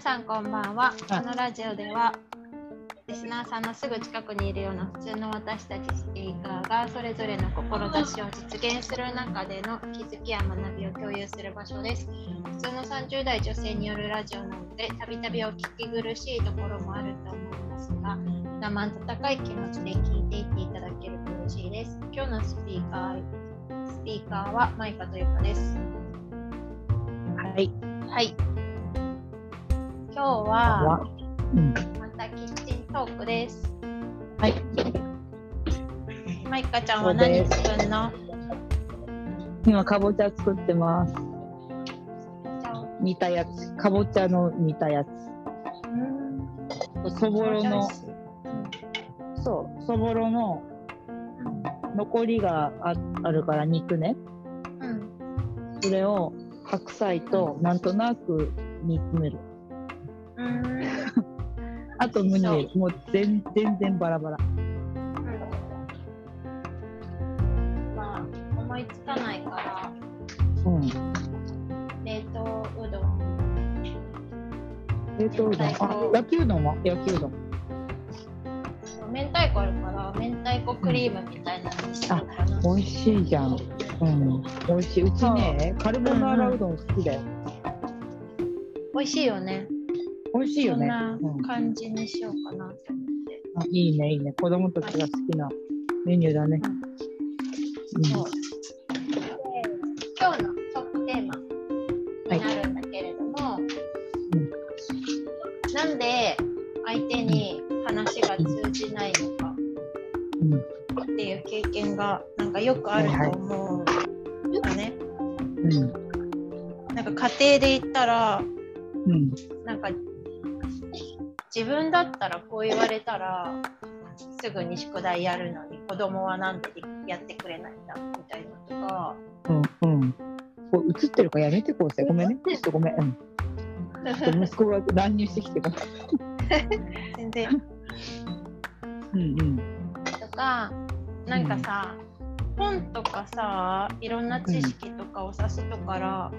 皆さんこんばんは。このラジオでは、リスナーさんのすぐ近くにいるような普通の私たちスピーカーがそれぞれの志を実現する中での気づきや学びを共有する場所です。普通の30代女性によるラジオなので、たびたびお聞き苦しいところもあると思いますが、生温かい気持ちで聞いていっていただけると嬉しいです。今日のスピーカー、スピーカーはマイカとゆかです。はい。はい。今日は、うん。またキッチントークです。はい。マイカちゃんは何作るの？今、かぼちゃ作ってます。煮たやつ。かぼちゃの煮たやつ。そぼろの、そう、そぼろの残りがああるから肉ね。うん。それを白菜となんとなく煮詰める。うん。うん。あとムニエル。もう全全然バラバラ。まあ、思いつかないから、うん。冷凍うどん。冷凍うどん。あ、焼きうどんは？焼きうどん。明太子あるから、明太子クリームみたいなのにしようかな。美味しいじゃん。うん。美味しい。うちね、カルボナーラうどん好きだよ。美味しいよね。美味しいよね。そんなうん感じにしようかなって思って。あいいね、いいね。子供たちが好きなメニューだね。そう。で今日のトークテーマになるんだけれども、なんで相手に話が通じないのかうん。っていう経験がなんかよくあると思うんだね。うん。なんか家庭で言ったらうん。なんか自分だったらこう言われたらすぐに宿題やるのに子供はなんでやってくれないんだみたいなとか。うん。うん。こう映ってるからやめてこうせ。ごめんね。ちょっとごめん。うん。ちょっと息子が乱入してきてから。全然うんうん。とかなんかさ、本とかさいろんな知識とかおさすとから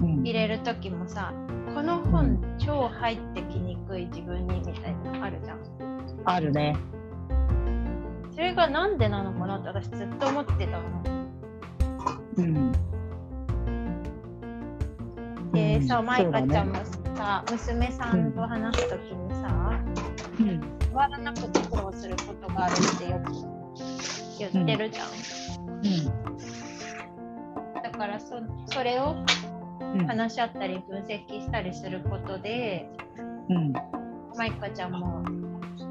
うん入れる時もさ、この本超入ってきにくい自分にみたいなのあるじゃん。あるね。それがなんでなのかなって私ずっと思ってたの。うん。でさ、うんマイカちゃんもさ、娘さんと話す時にさ、だね変わらなくて苦労することがあるってよく言ってるじゃん。だからそそれをうん。うん。話し合ったり分析したりすることで、うん。マイカちゃんも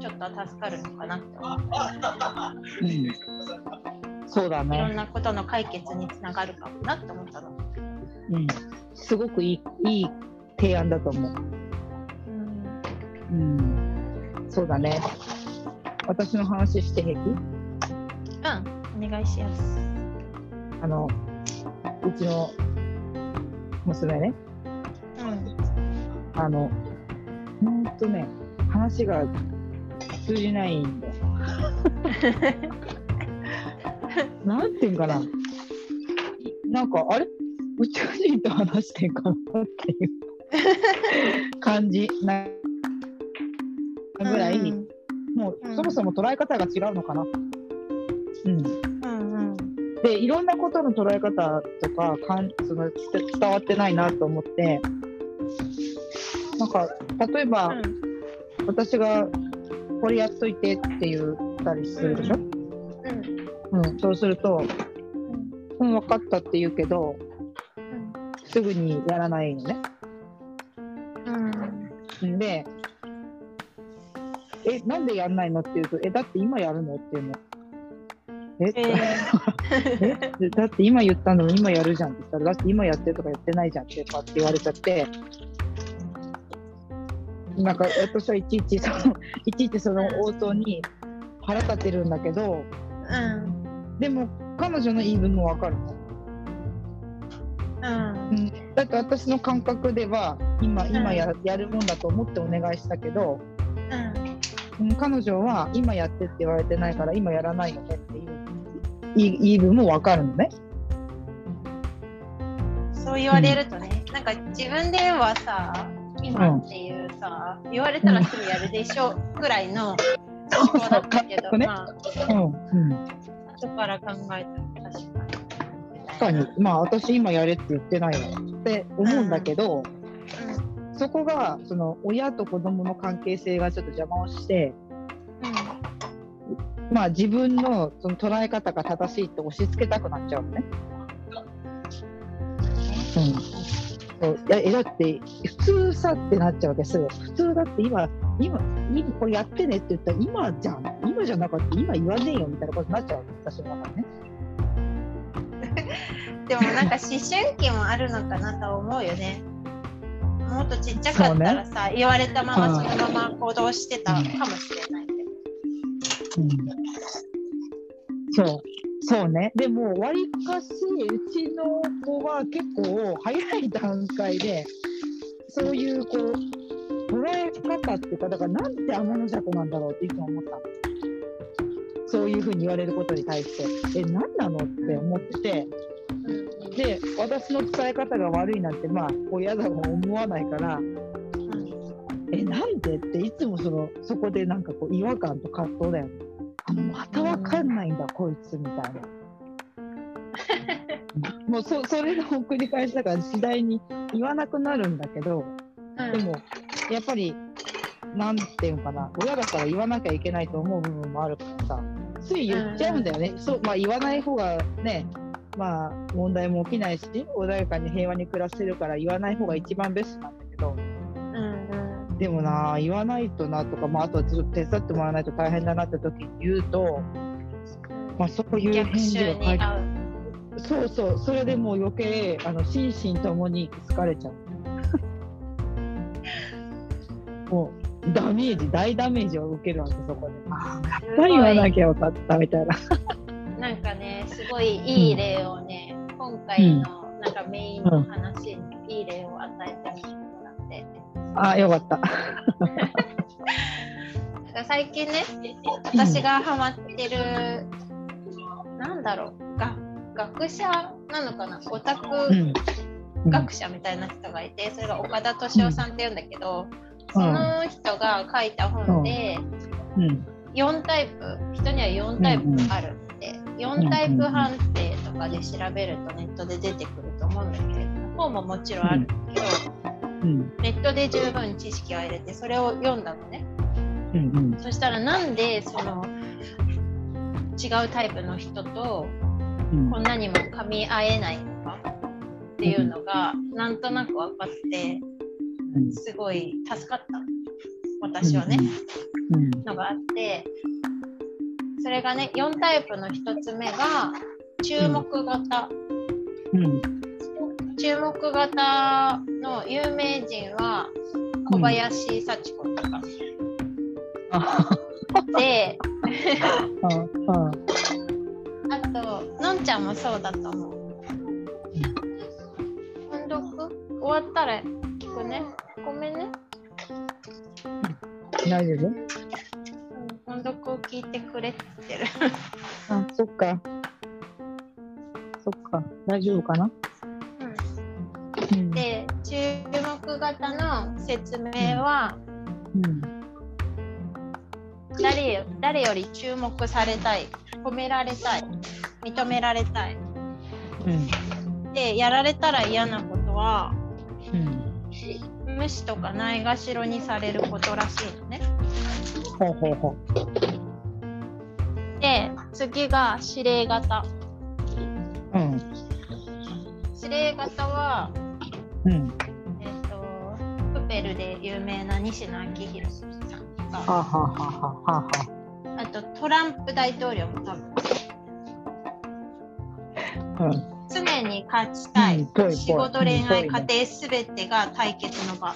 ちょっと助かるのかなって思って、うん。そうだいろんね。なことの解決につながるかもなって思ったの。うん。すごくいい、いい提案だと思う。うん、うん。そうだね。私の話して平気？うん、お願いします。あの、うちの娘ね。うん、あの、ほんとね、話が通じないんだよ。なんていうんかな。なんか、あれ？宇宙人と話してんかなっていう 感じなぐらい、うんもううんそもそも捉え方が違うのかな。うん。うんうんで、いろんなことの捉え方とか、かんその伝伝わってないなと思って、なんか、例えば、うん私がこれやっといてって言ったりするでしょ、うん。うん。そうすると、うん、分かったって言うけど、すぐにやらないのね。うん。んで、え、なんでやんないのって言うと、え、だって今やるの？っていう。の。え、え だって今言ったのに今やるじゃんって言ったら、だって今やってるとかやってないじゃんってかって言われちゃって、なんか私はいちいちその、いちいちその応答に腹立てるんだけど、うん。でも彼女の言い分もわかるの。うん。うん、だって私の感覚では今今ややるもんだと思ってお願いしたけど、うん、彼女は今やってって言われてないから今やらないよねっていう言い分もわかるのね。そう言われるとね、なんか自分ではさ、今今っていうさ、言われたらすぐやるでしょくらいの思考だったけど、ねまあ、うんうん後から考えたら確かに。確かにまあ私今やれって言ってないわって思うんだけど、そこがその親と子供の関係性がちょっと邪魔をして、うん。まあ、自分のその捉え方が正しいって押し付けたくなっちゃうのね。うんそういやえだって普通さってなっちゃうわけですよ。普通だって今今今これやってねって言ったら今じゃん今じゃなかった今言わねえよみたいなことになっちゃう私の中でね。でもなんか思春期もあるのかなとは思うよね。もっとちっちゃかったらさ、言われたままそのまま行動してたかもしれないけど。うん、そう。そうね。でもわりかしうちの子は結構早い段階でそういうこう捉え方っていうかだからなんて天の弱なんだろうっていつも思ったの。そういうふうに言われることに対して。え何なのって思ってて。で私の伝え方が悪いなんてまあ親だも思わないから。えなんでっていつもそのそこでなんかこう違和感と葛藤だよね。あまたわかんないんだこいつみたいな。もうそそれの繰り返しだから次第に言わなくなるんだけどうんでもやっぱりなんていうのかな親だから言わなきゃいけないと思う部分もあるからさつい言っちゃうんだよね。そうまあ、言わない方がねまあ問題も起きないし穏やかに平和に暮らせるから言わない方が一番ベストなんだけど。うんでもな言わないとなとか、まあ、あとはちょっと手伝ってもらわないと大変だなって時に言うと、まあ、そういう逆返事襲が返っに合う。そうそうそれでもう余計あの心身ともに疲れちゃう。もうダメージ大ダメージを受けるわけそこで。ああやっぱり言わなきゃよかったみたいな。なんかね、すごいいい例をね、今回のなんかメインの話にいい例を与えてもらって。ああよかった。なんか最近ね、私がハマってる、なんだろう、が学者なのかな、オタクうん。学者みたいな人がいて、それが岡田敏夫さんって言うんだけど、その人が書いた本で、うん4タイプ、人には4タイプあるって、4タイプ判定とかで調べるとネットで出てくると思うんだけれども、本ももちろんあるけど、うん。ネットで十分知識を入れて、それを読んだのね。そしたらなんでその違うタイプの人とうん。こんなにも噛み合えないのかっていうのがなんとなく分かってうん。すごい助かった。私はね、うんのがあってそれがね4タイプの1つ目が注目型、うん。注目型の有名人は小林幸子とか、あであああとのんちゃんもそうだと思う。音読終わったら聞くね。ごめんね。大丈夫？うん音読を聞いてくれって言ってる。あそっか。そっか。大丈夫かな？うん。で注目型の説明はうん誰よ誰より注目されたい？褒められたい？認められたい？うん。でやられたら嫌なことはうん。無視とかないがしろにされることらしいのね。ほうほうほで次が指令型。ううん。指令型はうん。えっ、とプペルで有名な西野昭弘かはあはあはあはあは。あとトランプ大統領も多分。あうん。常に勝ちたい、うん。仕事恋愛、家庭すべてが対決の場。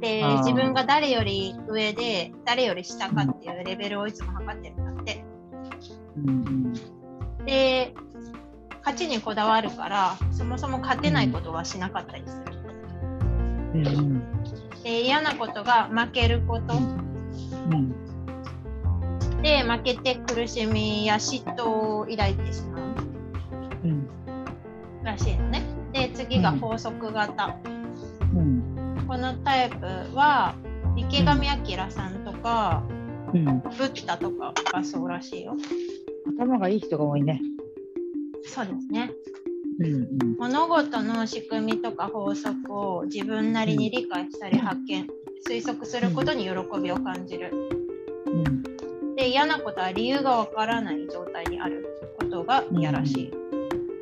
で自分が誰より上で誰より下かっていうレベルをいつも測ってるんだって。うん。で勝ちにこだわるからそもそも勝てないことはしなかったりする。うんうんで嫌なことが負けること。うん。で負けて苦しみや嫉妬を抱いてしまう。うん。らしいのね。で次が法則型、うん。このタイプは池上彰さんとか、うん、ブッダとかがそうらしいよ。頭がいい人が多いね。そうですね。物事の仕組みとか法則を自分なりに理解したり発見、推測することに喜びを感じる。うん、で嫌なことは理由がわからない状態にあることが嫌らしい。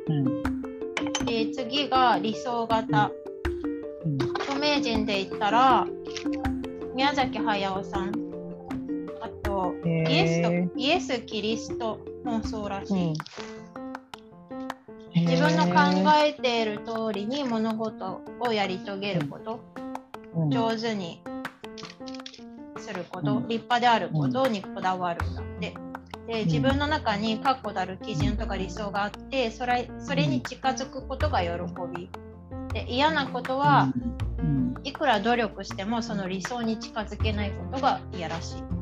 うん、で次が理想型。著名人で言ったら宮崎駿さんあとイエスとイエス・キリストもそうらしい。自分の考えている通りに物事をやり遂げること、うん、上手にすること、うん、立派であることにこだわるんだって。で自分の中に確固たる基準とか理想があってそれそれに近づくことが喜び。で嫌なことは、いくら努力してもその理想に近づけないことが嫌らしい。